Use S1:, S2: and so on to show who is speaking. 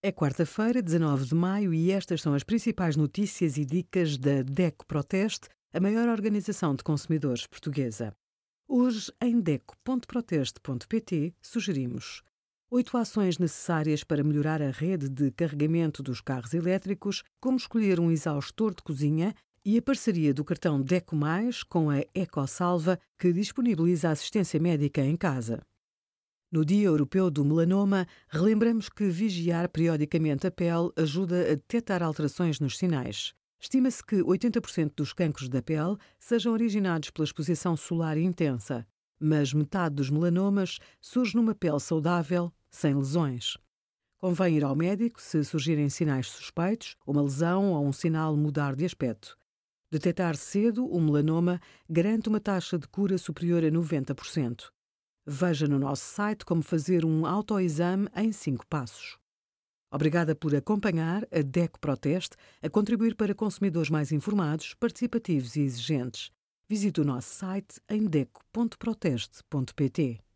S1: É quarta-feira, 19 de maio, e estas são as principais notícias e dicas da DECO Proteste, a maior organização de consumidores portuguesa. Hoje, em DECO.proteste.pt, sugerimos oito ações necessárias para melhorar a rede de carregamento dos carros elétricos, como escolher um exaustor de cozinha e a parceria do cartão DECO Mais com a EcoSalva, que disponibiliza assistência médica em casa. No Dia Europeu do Melanoma, relembramos que vigiar periodicamente a pele ajuda a detectar alterações nos sinais. Estima-se que 80% dos cancros da pele sejam originados pela exposição solar intensa, mas metade dos melanomas surge numa pele saudável, sem lesões. Convém ir ao médico se surgirem sinais suspeitos, uma lesão ou um sinal mudar de aspecto. Detectar cedo o melanoma garante uma taxa de cura superior a 90%. Veja no nosso site como fazer um autoexame em 5 passos. Obrigada por acompanhar a DECO Proteste a contribuir para consumidores mais informados, participativos e exigentes. Visite o nosso site em deco.proteste.pt.